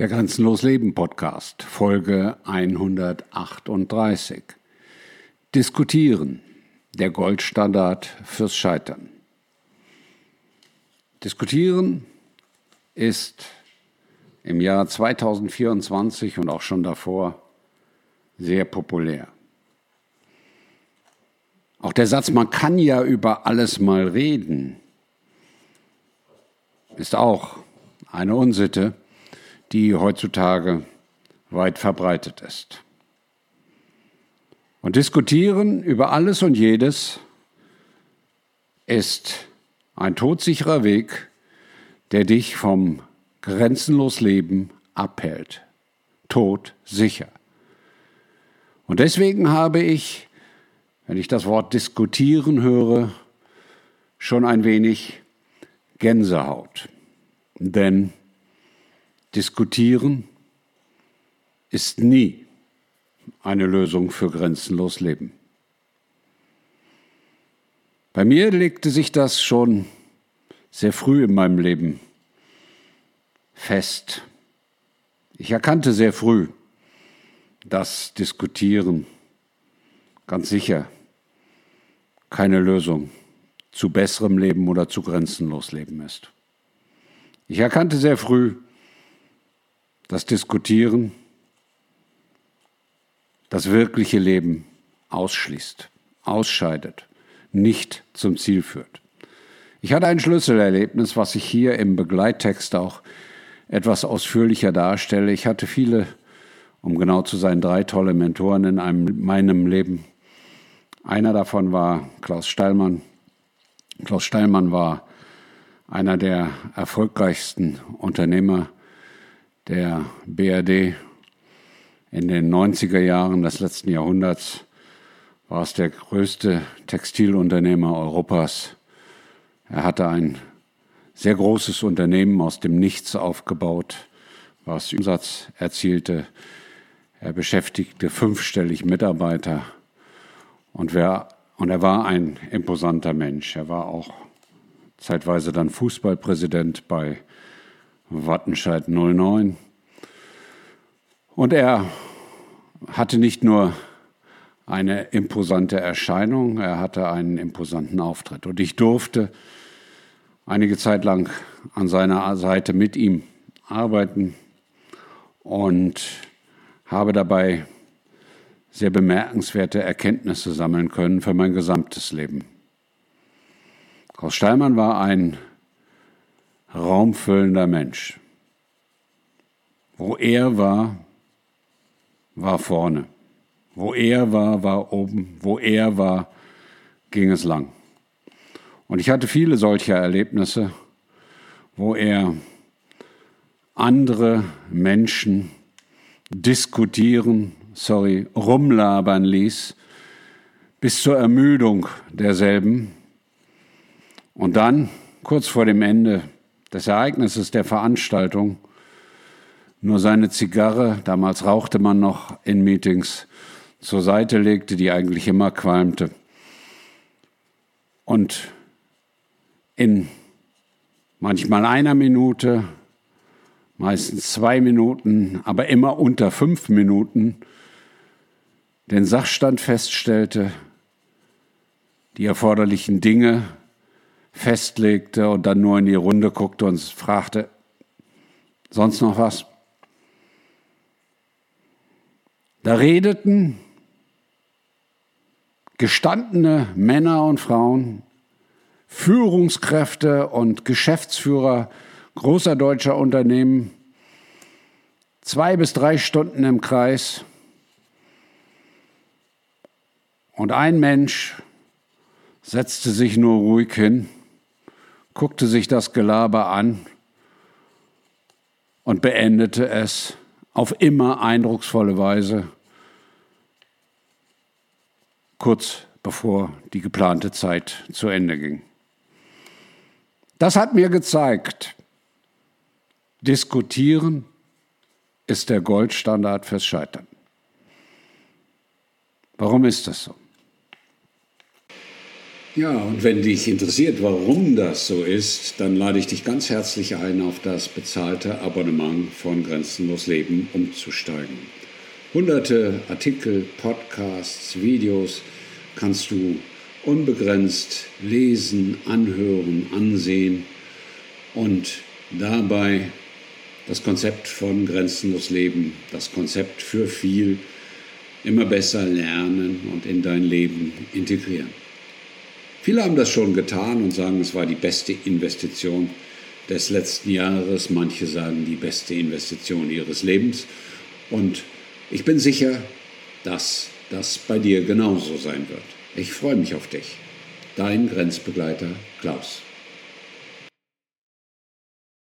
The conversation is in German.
Der Grenzenlos Leben Podcast, Folge 138. Diskutieren, der Goldstandard fürs Scheitern. Diskutieren ist im Jahr 2024 und auch schon davor sehr populär. Auch der Satz, man kann ja über alles mal reden, ist auch eine Unsitte die heutzutage weit verbreitet ist. Und diskutieren über alles und jedes ist ein todsicherer Weg, der dich vom grenzenlos Leben abhält. Tod sicher. Und deswegen habe ich, wenn ich das Wort diskutieren höre, schon ein wenig Gänsehaut. Denn Diskutieren ist nie eine Lösung für grenzenlos Leben. Bei mir legte sich das schon sehr früh in meinem Leben fest. Ich erkannte sehr früh, dass Diskutieren ganz sicher keine Lösung zu besserem Leben oder zu grenzenlos Leben ist. Ich erkannte sehr früh, das Diskutieren das wirkliche Leben ausschließt, ausscheidet, nicht zum Ziel führt. Ich hatte ein Schlüsselerlebnis, was ich hier im Begleittext auch etwas ausführlicher darstelle. Ich hatte viele, um genau zu sein, drei tolle Mentoren in einem, meinem Leben. Einer davon war Klaus Steilmann. Klaus Steilmann war einer der erfolgreichsten Unternehmer der BRD in den 90er Jahren des letzten Jahrhunderts war es der größte Textilunternehmer Europas. Er hatte ein sehr großes Unternehmen aus dem Nichts aufgebaut, was Umsatz erzielte. Er beschäftigte fünfstellig Mitarbeiter und, wer, und er war ein imposanter Mensch. Er war auch zeitweise dann Fußballpräsident bei Wattenscheid 09. Und er hatte nicht nur eine imposante Erscheinung, er hatte einen imposanten Auftritt. Und ich durfte einige Zeit lang an seiner Seite mit ihm arbeiten und habe dabei sehr bemerkenswerte Erkenntnisse sammeln können für mein gesamtes Leben. Klaus Steilmann war ein raumfüllender Mensch. Wo er war, war vorne. Wo er war, war oben. Wo er war, ging es lang. Und ich hatte viele solcher Erlebnisse, wo er andere Menschen diskutieren, sorry, rumlabern ließ, bis zur Ermüdung derselben. Und dann, kurz vor dem Ende, des Ereignisses der Veranstaltung nur seine Zigarre, damals rauchte man noch in Meetings, zur Seite legte, die eigentlich immer qualmte. Und in manchmal einer Minute, meistens zwei Minuten, aber immer unter fünf Minuten den Sachstand feststellte, die erforderlichen Dinge festlegte und dann nur in die Runde guckte und fragte, sonst noch was? Da redeten gestandene Männer und Frauen, Führungskräfte und Geschäftsführer großer deutscher Unternehmen zwei bis drei Stunden im Kreis und ein Mensch setzte sich nur ruhig hin guckte sich das Gelaber an und beendete es auf immer eindrucksvolle Weise, kurz bevor die geplante Zeit zu Ende ging. Das hat mir gezeigt, diskutieren ist der Goldstandard fürs Scheitern. Warum ist das so? Ja, und wenn dich interessiert, warum das so ist, dann lade ich dich ganz herzlich ein, auf das bezahlte Abonnement von Grenzenlos Leben umzusteigen. Hunderte Artikel, Podcasts, Videos kannst du unbegrenzt lesen, anhören, ansehen und dabei das Konzept von Grenzenlos Leben, das Konzept für viel, immer besser lernen und in dein Leben integrieren. Viele haben das schon getan und sagen, es war die beste Investition des letzten Jahres. Manche sagen die beste Investition ihres Lebens. Und ich bin sicher, dass das bei dir genauso sein wird. Ich freue mich auf dich. Dein Grenzbegleiter Klaus.